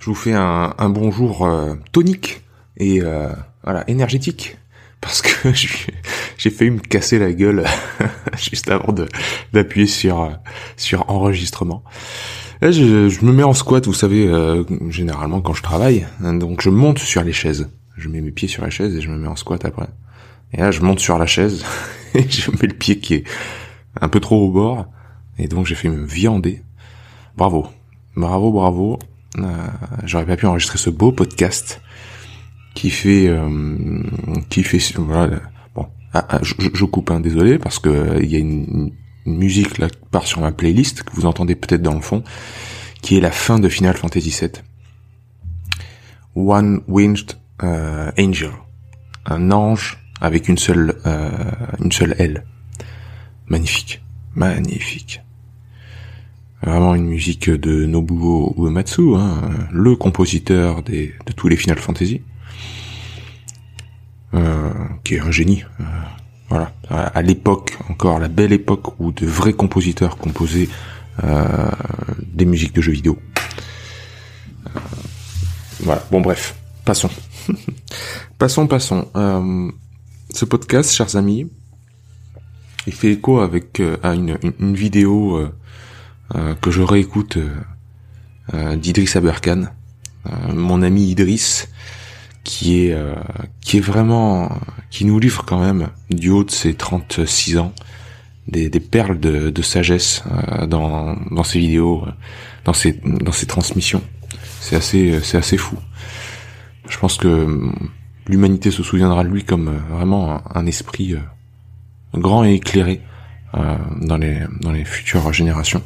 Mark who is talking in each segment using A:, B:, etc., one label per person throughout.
A: je vous fais un, un bonjour euh, tonique et euh, voilà énergétique parce que j'ai failli me casser la gueule juste avant d'appuyer sur euh, sur enregistrement. Là, je, me mets en squat, vous savez, euh, généralement quand je travaille, donc je monte sur les chaises. Je mets mes pieds sur la chaise et je me mets en squat après. Et là, je monte sur la chaise et je mets le pied qui est un peu trop au bord et donc j'ai fait me viander. Bravo, Bravo, bravo. Euh, J'aurais pas pu enregistrer ce beau podcast qui fait, euh, qui fait, voilà. Bon, ah, ah, je, je coupe, hein, désolé, parce que euh, il y a une, une musique là qui part sur ma playlist que vous entendez peut-être dans le fond, qui est la fin de Final Fantasy VII. One Winged Angel, un ange avec une seule, euh, une seule aile. Magnifique, magnifique. Vraiment une musique de Nobuo Uematsu, hein, le compositeur de tous les Final Fantasy, euh, qui est un génie. euh, voilà, à l'époque encore, la belle époque où de vrais compositeurs composaient euh, des musiques de jeux vidéo. Voilà, bon bref, passons. passons, passons. Ce podcast, chers amis, il fait écho avec à une, vidéo que je réécoute euh, euh, d'Idriss Aberkan, euh, mon ami Idriss, qui est euh, qui est vraiment qui nous livre quand même du haut de ses 36 ans des, des perles de, de sagesse euh, dans dans ses vidéos, euh, dans ses dans ses transmissions. C'est assez c'est assez fou. Je pense que hum, l'humanité se souviendra de lui comme euh, vraiment un, esprit euh, grand et éclairé euh, dans les dans les futures générations.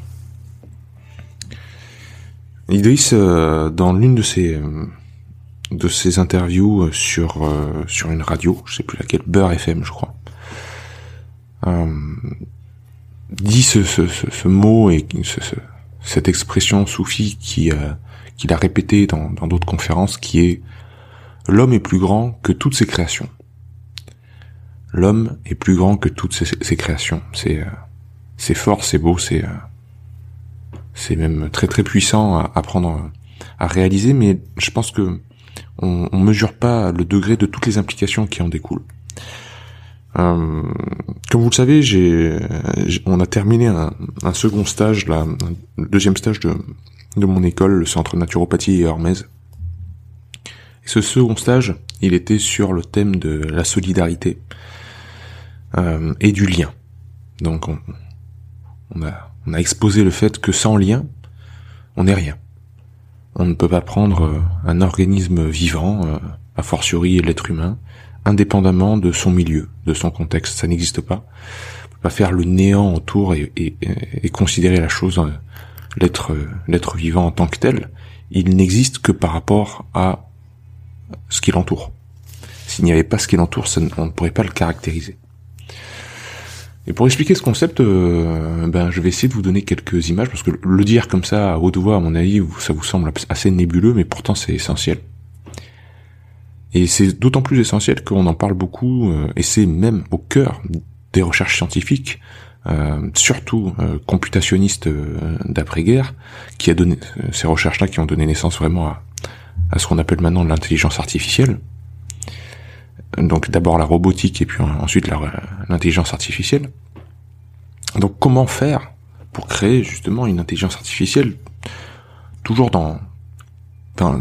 A: Idriss, euh, dans l'une de ses de ses interviews euh, sur euh, sur une radio, je sais plus laquelle, Beurre FM, je crois, dit ce, ce, ce, mot et ce, ce- cette expression soufie qui qu'il a répété dans dans d'autres conférences, qui est l'homme est plus grand que toutes ses créations. L'homme est plus grand que toutes ses, ses créations. C'est c'est fort, c'est beau, c'est c'est même très très puissant à, à prendre à réaliser, mais je pense que on, on mesure pas le degré de toutes les implications qui en découlent. Euh, comme vous le savez, j'ai, on a terminé un, un second stage, là, un deuxième stage de, de mon école, le centre naturopathie et Hermès. Ce second stage, il était sur le thème de la solidarité euh, et du lien. Donc, on, on a, on a exposé le fait que sans lien, on n'est rien. On ne peut pas prendre euh, un organisme vivant, euh, a fortiori l'être humain, indépendamment de son milieu, de son contexte. Ça n'existe pas. On peut pas faire le néant autour et, considérer la chose, euh, l'être, l'être vivant en tant que tel. Il n'existe que par rapport à ce qui l'entoure. S'il n'y avait pas ce qui l'entoure, ne- on ne pourrait pas le caractériser. Et pour expliquer ce concept, euh, ben, je vais essayer de vous donner quelques images, parce que le dire comme ça à haute voix, à mon avis, ça vous semble assez nébuleux, mais pourtant c'est essentiel. Et c'est d'autant plus essentiel qu'on en parle beaucoup, euh, et c'est même au cœur des recherches scientifiques, euh, surtout computationnistes d'après-guerre, qui a donné ces recherches-là qui ont donné naissance vraiment à, ce qu'on appelle maintenant l'intelligence artificielle. Donc d'abord la robotique et puis ensuite l'intelligence artificielle. Donc comment faire pour créer justement une intelligence artificielle toujours dans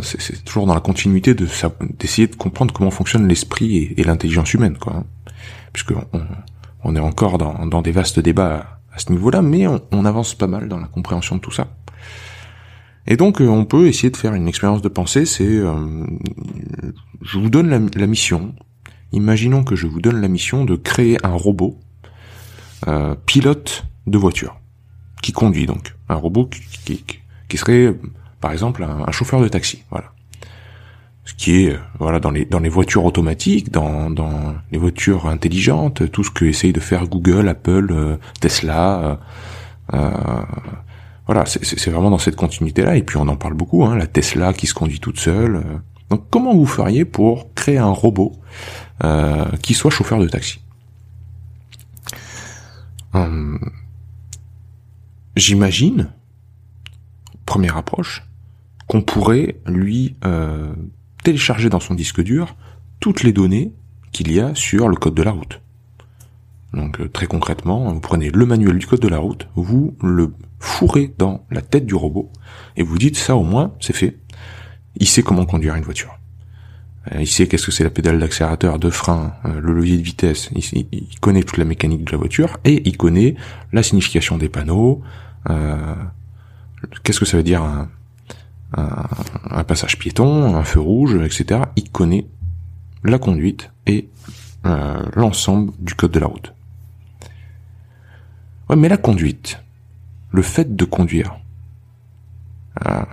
A: c'est toujours dans la continuité de sa- d'essayer de comprendre comment fonctionne l'esprit et, l'intelligence humaine quoi hein. puisque on, est encore dans, dans des vastes débats à, ce niveau-là mais on, avance pas mal dans la compréhension de tout ça et donc euh, on peut essayer de faire une expérience de pensée c'est euh, je vous donne la mission imaginons que je vous donne la mission de créer un robot euh, pilote de voiture qui conduit donc un robot qui, serait par exemple un, chauffeur de taxi, voilà. Ce qui est voilà dans les dans les voitures automatiques, dans dans les voitures intelligentes, tout ce que essaye de faire Google, Apple, Tesla. voilà, c'est vraiment dans cette continuité-là. Et puis on en parle beaucoup, hein, la Tesla qui se conduit toute seule. Donc comment vous feriez pour créer un robot qui soit chauffeur de taxi? Hum, J'imagine, première approche, qu'on pourrait lui euh, télécharger dans son disque dur toutes les données qu'il y a sur le code de la route. Donc euh, très concrètement, vous prenez le manuel du code de la route, vous le fourrez dans la tête du robot et vous dites ça au moins c'est fait. Il sait comment conduire une voiture. Euh, il sait qu'est-ce que c'est la pédale d'accélérateur, de frein, le levier de vitesse. Il, connaît toute la mécanique de la voiture et il connaît la signification des panneaux, euh, qu'est-ce que ça veut dire un, un, passage piéton, un feu rouge, etc. Il connaît la conduite et euh, l'ensemble du code de la route. Ouais, mais la conduite, le fait de conduire, euh,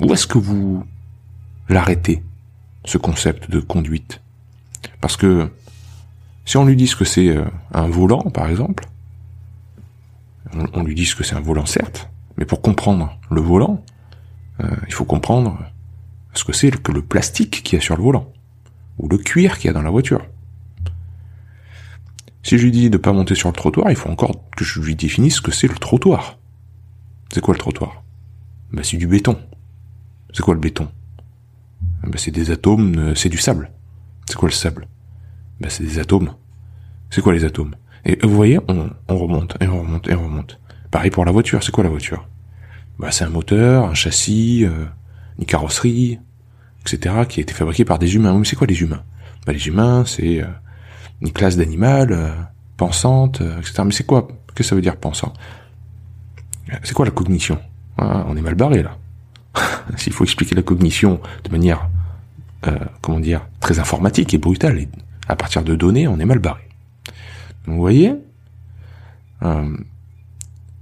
A: où est-ce que vous l'arrêtez, ce concept de conduite Parce que si on lui dit que c'est un volant, par exemple, on, lui dit que c'est un volant, certes, mais pour comprendre le volant, euh, il faut comprendre ce que c'est que le plastique qu'il y a sur le volant, ou le cuir qu'il y a dans la voiture. Si je lui dis de pas monter sur le trottoir, il faut encore que je lui définisse ce que c'est le trottoir. C'est quoi le trottoir? Ben c'est du béton. C'est quoi le béton? Ben, c'est des atomes, euh, c'est du sable. C'est quoi le sable? Ben c'est des atomes. C'est quoi les atomes? Et vous voyez, on, remonte, et on remonte, et on remonte. Pareil pour la voiture, c'est quoi la voiture? Bah c'est un moteur, un châssis, euh, une carrosserie, etc. qui a été fabriqué par des humains. Mais c'est quoi les humains? Bah les humains, c'est euh, une classe d'animal euh, pensante, etc. Mais c'est quoi? Qu'est-ce que ça veut dire pensant? C'est quoi la cognition? Ah, On est mal barré là. S'il faut expliquer la cognition de manière, comment dire, très informatique et brutale, et à partir de données, on est mal barré. Vous voyez, euh,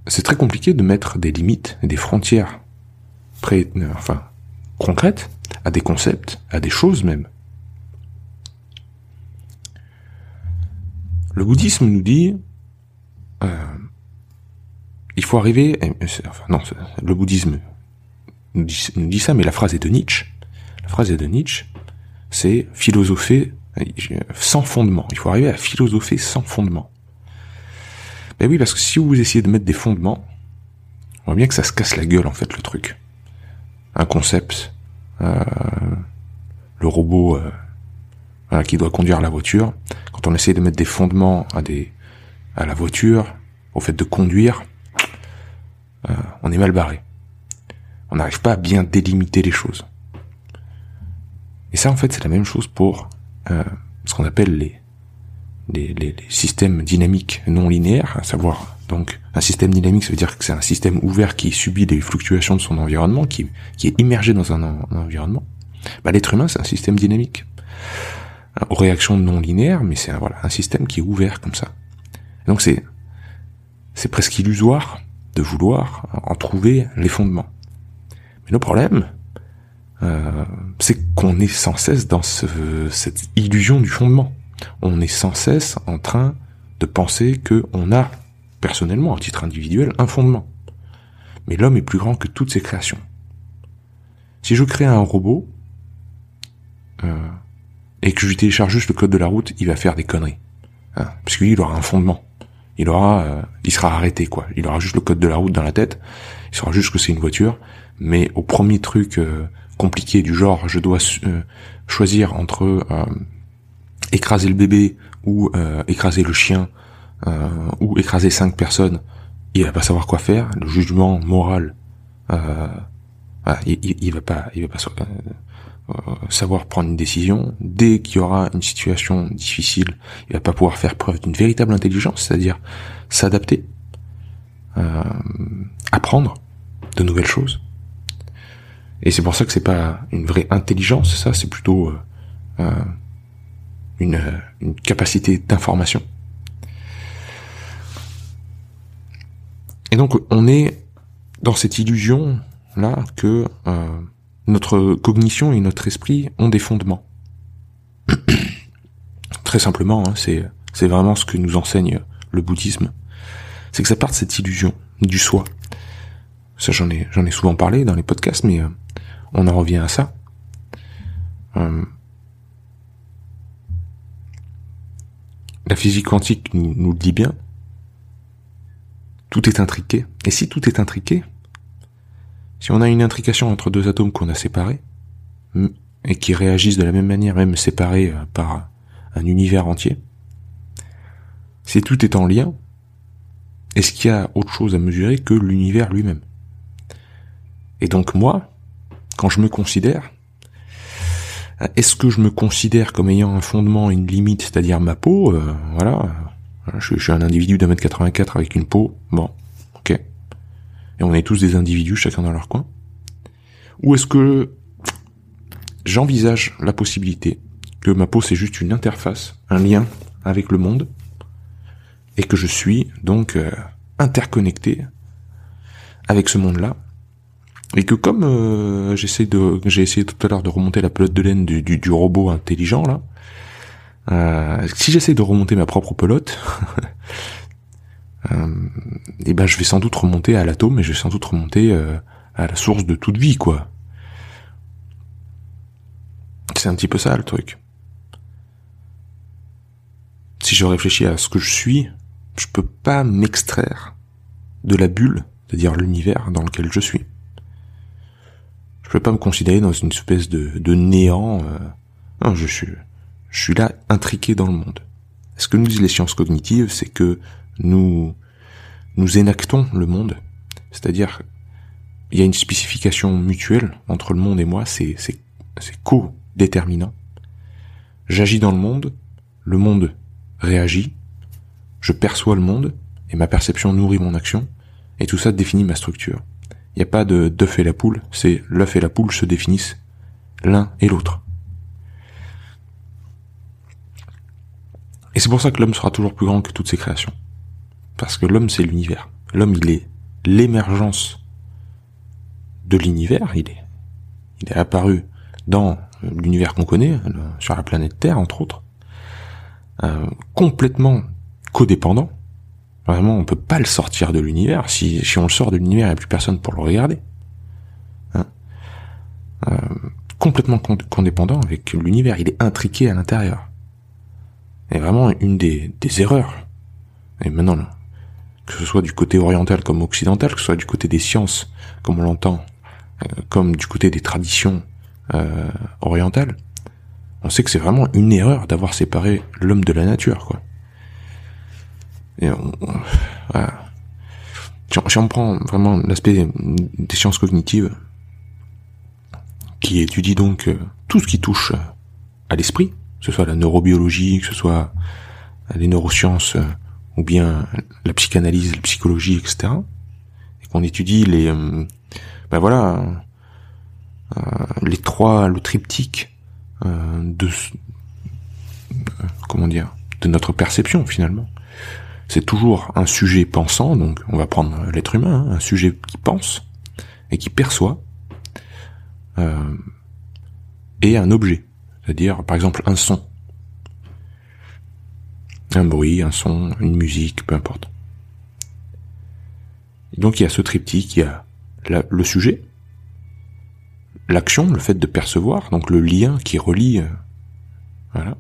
A: c'est très compliqué de mettre des limites des frontières euh, enfin, concrètes à des concepts, à des choses même. Le bouddhisme nous dit, euh, il faut arriver, enfin non, le bouddhisme nous dit ça, mais la phrase est de Nietzsche. La phrase de Nietzsche, c'est philosopher sans fondement. Il faut arriver à philosopher sans fondement. Ben oui, parce que si vous essayez de mettre des fondements, on voit bien que ça se casse la gueule en fait le truc. Un concept, euh, le robot euh, qui doit conduire la voiture. Quand on essaie de mettre des fondements à la voiture, au fait de conduire, euh, on est mal barré. On n'arrive pas à bien délimiter les choses. Et ça, en fait, c'est la même chose pour euh, ce qu'on appelle les, les, les, systèmes dynamiques non linéaires, à savoir donc un système dynamique, ça veut dire que c'est un système ouvert qui subit des fluctuations de son environnement, qui, qui est immergé dans un, environnement. Bah, l'être humain, c'est un système dynamique aux réactions non linéaires, mais c'est un, voilà un système qui est ouvert comme ça. donc c'est c'est presque illusoire de vouloir en trouver les fondements. Mais le problème, euh, c'est qu'on est sans cesse dans ce, cette illusion du fondement. On est sans cesse en train de penser que on a, personnellement, à titre individuel, un fondement. Mais l'homme est plus grand que toutes ses créations. Si je crée un robot, euh, et que je lui télécharge juste le code de la route, il va faire des conneries. Hein, parce qu'il aura un fondement. Il aura, euh, il sera arrêté quoi. Il aura juste le code de la route dans la tête. Il saura juste que c'est une voiture. Mais au premier truc compliqué du genre je dois euh, choisir entre euh, écraser le bébé ou euh, écraser le chien ou écraser cinq personnes, il va pas savoir quoi faire. Le jugement moral, il, il, va pas, il va pas savoir prendre une décision. Dès qu'il y aura une situation difficile, il va pas pouvoir faire preuve d'une véritable intelligence, c'est-à-dire s'adapter, apprendre de nouvelles choses. Et c'est pour ça que c'est pas une vraie intelligence, ça, c'est plutôt euh, euh une, une capacité d'information. Et donc on est dans cette illusion là que euh, notre cognition et notre esprit ont des fondements. Très simplement, hein, c'est c'est vraiment ce que nous enseigne le bouddhisme. C'est que ça part de cette illusion du soi. Ça, j'en ai j'en ai souvent parlé dans les podcasts, mais euh, on en revient à ça. Euh, la physique quantique nous, nous le dit bien. Tout est intriqué. Et si tout est intriqué, si on a une intrication entre deux atomes qu'on a séparés, et qui réagissent de la même manière, même séparés euh, par un univers entier, si tout est en lien, est-ce qu'il y a autre chose à mesurer que l'univers lui-même? Et donc moi, quand je me considère, est-ce que je me considère comme ayant un fondement, une limite, c'est-à-dire ma peau euh, Voilà, je, suis un individu d'un mètre 84 avec une peau, bon, ok. Et on est tous des individus, chacun dans leur coin. Ou est-ce que j'envisage la possibilité que ma peau c'est juste une interface, un lien avec le monde, et que je suis donc euh, interconnecté avec ce monde-là, et que comme euh, j'essaie de, j'ai essayé tout à l'heure de remonter la pelote de laine du, robot intelligent là, euh, si j'essaie de remonter ma propre pelote, euh, et eh ben je vais sans doute remonter à l'atome, et je vais sans doute remonter euh, à la source de toute vie quoi. C'est un petit peu ça le truc. Si je réfléchis à ce que je suis, je peux pas m'extraire de la bulle, c'est-à-dire l'univers dans lequel je suis. Je peux pas me considérer dans une espèce de, de néant. Euh, je suis, je suis là intriqué dans le monde. Ce que nous disent les sciences cognitives, c'est que nous nous énactons le monde, c'est-à-dire il y a une spécification mutuelle entre le monde et moi, c'est c'est c'est co-déterminant. J'agis dans le monde, le monde réagit, je perçois le monde et ma perception nourrit mon action et tout ça définit ma structure. Il n'y a pas de d'œuf et la poule, c'est l'œuf et la poule se définissent l'un et l'autre. Et c'est pour ça que l'homme sera toujours plus grand que toutes ses créations. Parce que l'homme, c'est l'univers. L'homme, il est l'émergence de l'univers. Il est, il est apparu dans l'univers qu'on connaît, sur la planète Terre, entre autres, euh, complètement codépendant. Vraiment, on peut pas le sortir de l'univers. Si, on le sort de l'univers, il n'y a plus personne pour le regarder. Hein euh, complètement condépendant avec l'univers. Il est intriqué à l'intérieur est vraiment une des, des erreurs. Et maintenant, que ce soit du côté oriental comme occidental, que ce soit du côté des sciences, comme on l'entend, euh, comme du côté des traditions euh, orientales, on sait que c'est vraiment une erreur d'avoir séparé l'homme de la nature, quoi. Et on, voilà. si, on, prend vraiment l'aspect des sciences cognitives, qui étudie donc euh, tout ce qui touche à l'esprit, que ce soit la neurobiologie, que ce soit les neurosciences euh, ou bien la psychanalyse, la psychologie, etc. Et qu'on étudie les, euh, ben voilà, les trois, le triptyque de, comment dire, de notre perception finalement. C'est toujours un sujet pensant, donc on va prendre l'être humain, hein, un sujet qui pense et qui perçoit, et un objet c'est-à-dire par exemple un son, un bruit, un son, une musique, peu importe. donc il y a ce triptyque, il y a le sujet, l'action, le fait de percevoir, donc le lien qui relie, euh, voilà,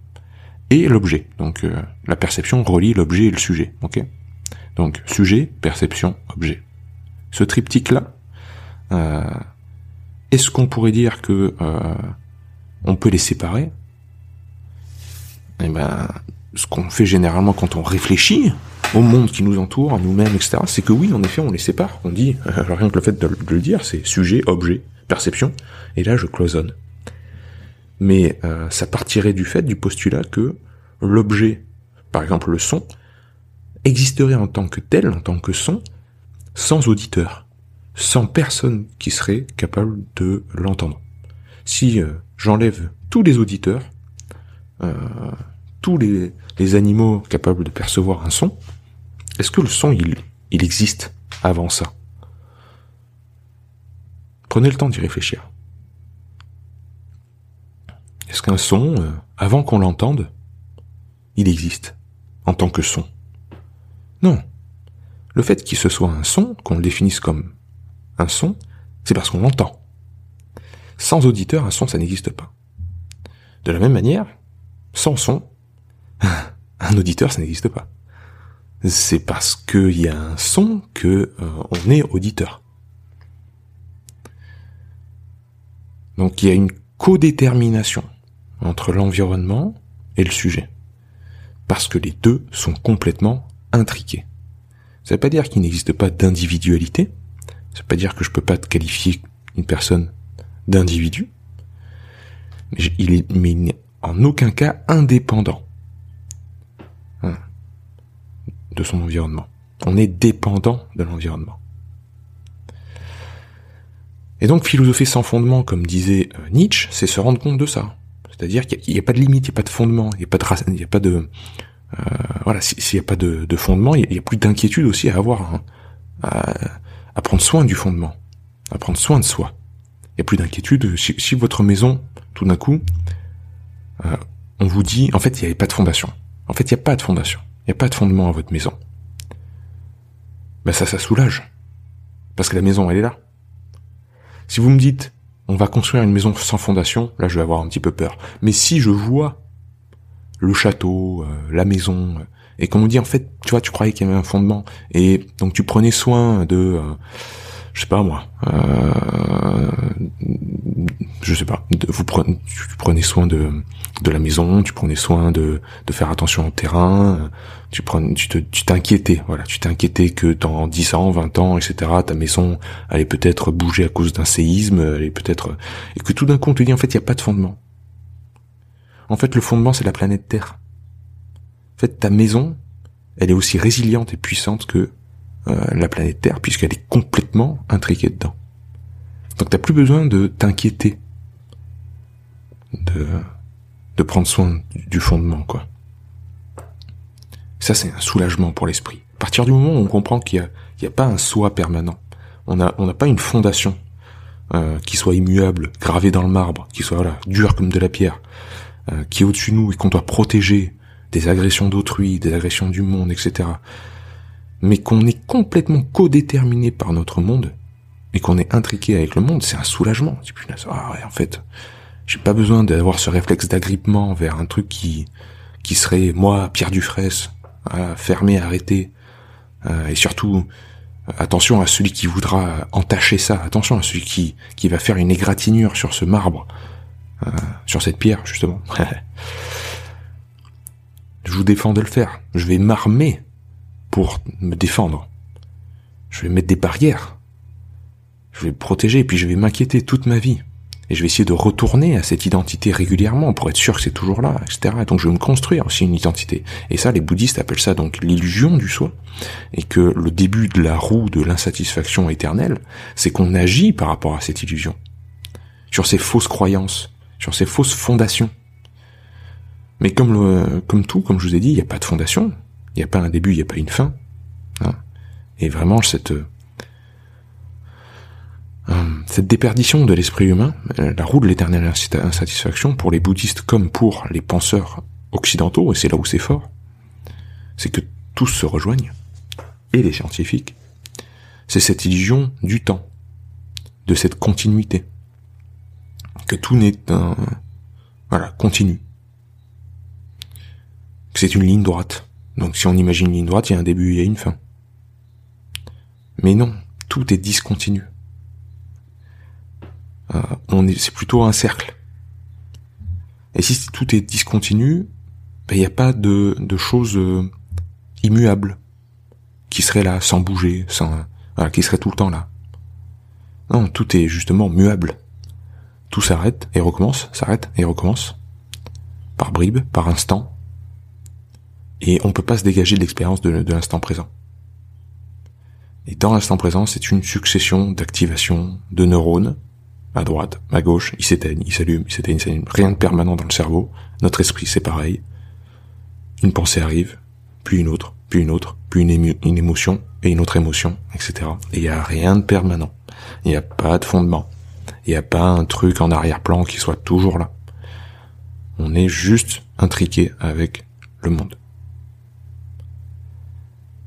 A: et l'objet. Donc euh, la perception relie l'objet et le sujet. Donc sujet, perception, objet. Ce triptyque là, euh, est-ce qu'on pourrait dire que on peut les séparer? Eh ben, ce qu'on fait généralement quand on réfléchit au monde qui nous entoure, à nous-mêmes, etc., c'est que oui, en effet, on les sépare. On dit, rien que le fait de, le dire, c'est sujet, objet, perception, et là, je cloisonne. Mais euh, ça partirait du fait, du postulat que l'objet, par exemple le son, existerait en tant que tel, en tant que son, sans auditeur, sans personne qui serait capable de l'entendre. Si euh, j'enlève tous les auditeurs, euh, tous les, animaux capables de percevoir un son, est-ce que le son, il, il existe avant ça? Prenez le temps d'y réfléchir. Est-ce qu'un son, euh, avant qu'on l'entende, il existe en tant que son? Non. Le fait qu'il se soit un son, qu'on le définisse comme un son, c'est parce qu'on l'entend. Sans auditeur, un son, ça n'existe pas. De la même manière, sans son, un auditeur, ça n'existe pas. C'est parce qu'il y a un son que euh, on est auditeur. Donc il y a une codétermination entre l'environnement et le sujet. Parce que les deux sont complètement intriqués. Ça veut pas dire qu'il n'existe pas d'individualité. Ça veut pas dire que je peux pas qualifier une personne d'individu. Mais il mais en aucun cas indépendant hein, de son environnement. On est dépendant de l'environnement. Et donc philosopher sans fondement, comme disait euh, Nietzsche, c'est se rendre compte de ça. C'est-à-dire qu'il n'y a, pas de limite, il n'y a pas de fondement, il n'y a pas de euh, voilà, s'il n'y a pas de, fondement, il n'y a, plus d'inquiétude aussi à avoir, hein, à, prendre soin du fondement, à prendre soin de soi. Il n'y a plus d'inquiétude. Si, votre maison, tout d'un coup, euh, on vous dit, en fait, il n'y avait pas de fondation. En fait, il n'y a pas de fondation. Il n'y a pas de fondement à votre maison. Ben ça, ça soulage. Parce que la maison, elle est là. Si vous me dites, on va construire une maison sans fondation, là je vais avoir un petit peu peur. Mais si je vois le château, euh, la maison, euh, et qu'on me dit en fait, tu vois, tu croyais qu'il y avait un fondement, et donc tu prenais soin de, euh, je sais pas moi, je sais pas, tu prenais soin de la maison, tu prenais soin de faire attention au terrain, tu prenais, tu t'inquiétais, voilà, tu t'inquiétais que dans 10 ans, 20 ans, etc., ta maison allait peut-être bouger à cause d'un séisme, peut-être, et que tout d'un coup on te dit en fait il y a pas de fondement. En fait, le fondement, c'est la planète Terre. En fait, ta maison, elle est aussi résiliente et puissante que euh, la planète Terre, puisqu'elle est complètement intriquée dedans. Donc t'as plus besoin de t'inquiéter, de, de prendre soin du fondement, quoi. Ça, c'est un soulagement pour l'esprit. À partir du moment où on comprend qu'il n'y a, a pas un soi permanent, on n'a on pas une fondation euh, qui soit immuable, gravée dans le marbre, qui soit voilà, dure comme de la pierre, euh, qui est au-dessus de nous et qu'on doit protéger des agressions d'autrui, des agressions du monde, etc. Mais qu'on est complètement codéterminé par notre monde et qu'on est intriqué avec le monde, c'est un soulagement. Ah ouais, en fait, j'ai pas besoin d'avoir ce réflexe d'agrippement vers un truc qui qui serait moi, Pierre Dufresne, fermé, arrêté, euh, et surtout attention à celui qui voudra entacher ça, attention à celui qui qui va faire une égratignure sur ce marbre euh, sur cette pierre, justement. je vous défends de le faire. Je vais m'armer pour me défendre. Je vais mettre des barrières. Je vais protéger, et puis je vais m'inquiéter toute ma vie. Et je vais essayer de retourner à cette identité régulièrement pour être sûr que c'est toujours là, etc. donc je vais me construire aussi une identité. Et ça, les bouddhistes appellent ça donc l'illusion du soi. Et que le début de la roue de l'insatisfaction éternelle, c'est qu'on agit par rapport à cette illusion. Sur ces fausses croyances, sur ces fausses fondations. Mais comme, le, comme tout, comme je vous ai dit, il n'y a pas de fondation, il n'y a pas un début, il n'y a pas une fin. Hein. Et vraiment, cette, euh, cette déperdition de l'esprit humain, euh, la roue de l'éternelle insatisfaction, pour les bouddhistes comme pour les penseurs occidentaux, et c'est là où c'est fort, c'est que tous se rejoignent, et les scientifiques, c'est cette illusion du temps, de cette continuité que tout n'est un, voilà, continu. Que c'est une ligne droite. Donc si on imagine une ligne droite, il y a un début, a une fin. Mais non, tout est discontinu. Euh, on est, c'est plutôt un cercle. Et si tout est discontinu, ben, il n'y a pas de, de choses euh, immuables qui seraient là sans bouger, sans, voilà, qui seraient tout le temps là. Non, tout est justement muable tout s'arrête et recommence, s'arrête et recommence, par bribes, par instant, et on peut pas se dégager de l'expérience de, l'instant présent. Et dans l'instant présent, c'est une succession d'activations de neurones, à droite, à gauche, ils s'éteignent, ils s'allument, ils s'éteignent, ils s'allument. Rien de permanent dans le cerveau. Notre esprit, c'est pareil. Une pensée arrive, puis une autre, puis une autre, puis une, une émotion, et une autre émotion, etc. Et il n'y a rien de permanent. Il n'y a pas de fondement. Il n'y a pas un truc en arrière-plan qui soit toujours là. On est juste intriqué avec le monde.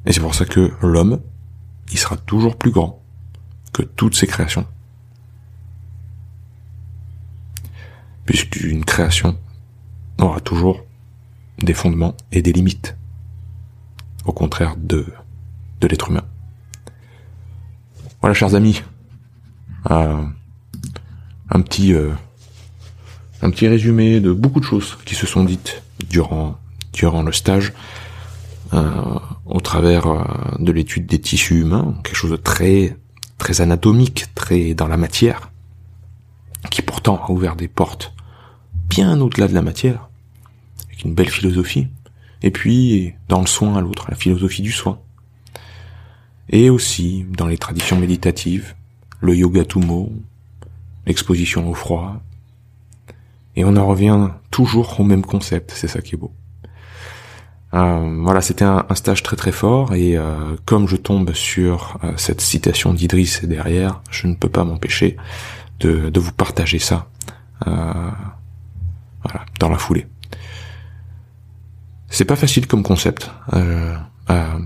A: Et c'est pour ça que l'homme, il sera toujours plus grand que toutes ses créations. Puisqu'une création aura toujours des fondements et des limites. Au contraire de, l'être humain. Voilà, chers amis. Euh, un petit, euh, un petit résumé de beaucoup de choses qui se sont dites durant, le stage, au travers euh, de l'étude des tissus humains, quelque chose de très, très anatomique, très dans la matière, qui pourtant a ouvert des portes bien au-delà de la matière, avec une belle philosophie, et puis dans le soin à l'autre, la philosophie du soin. Et aussi dans les traditions méditatives, le yoga tumo, l'exposition au froid. Et on en revient toujours au même concept, c'est ça qui est beau. Euh, voilà, c'était un, stage très très fort et euh, comme je tombe sur euh, cette citation d'Idriss derrière, je ne peux pas m'empêcher de, de, vous partager ça voilà, dans la foulée. C'est pas facile comme concept à,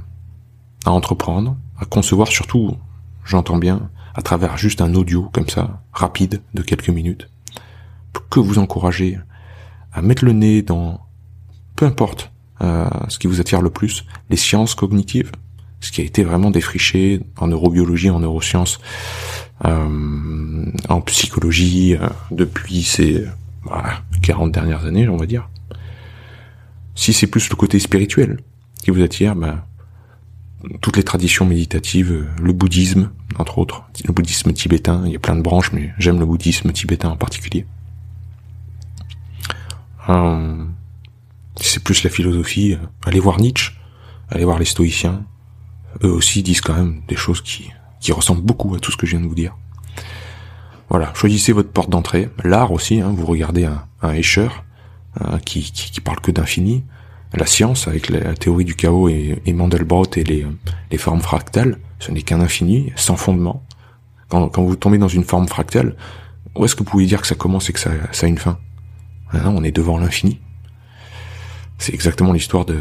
A: à entreprendre, à concevoir, surtout, j'entends bien, à travers juste un audio comme ça, rapide, de quelques minutes, que vous encouragez à mettre le nez dans, peu importe, euh, ce qui vous attire le plus, les sciences cognitives, ce qui a été vraiment défriché en neurobiologie, en neurosciences, euh, en psychologie, euh, depuis ces 40 dernières années, on va dire. Si c'est plus le côté spirituel qui vous attire, ben, toutes les traditions méditatives, le bouddhisme, entre autres, le bouddhisme tibétain, il y a plein de branches, mais j'aime le bouddhisme tibétain en particulier. Euh, c'est plus la philosophie, allez voir Nietzsche, allez voir les stoïciens, eux aussi disent quand même des choses qui, qui ressemblent beaucoup à tout ce que je viens de vous dire. Voilà, choisissez votre porte d'entrée. L'art aussi, hein, vous regardez un, un Escher, euh, qui, qui, parle que d'infini, la science avec la théorie du chaos et, et Mandelbrot et les, les formes fractales, ce n'est qu'un infini sans fondement. Quand, quand, vous tombez dans une forme fractale, où est-ce que vous pouvez dire que ça commence et que ça, ça a une fin? Hein, On est devant l'infini. C'est exactement l'histoire de,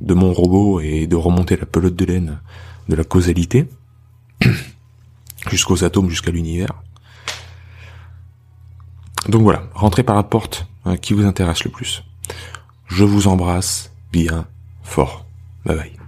A: de mon robot et de remonter la pelote de laine de la causalité jusqu'aux atomes, jusqu'à l'univers. Donc voilà, rentrez par la porte hein, qui vous intéresse le plus. Je vous embrasse bien fort. Bye bye.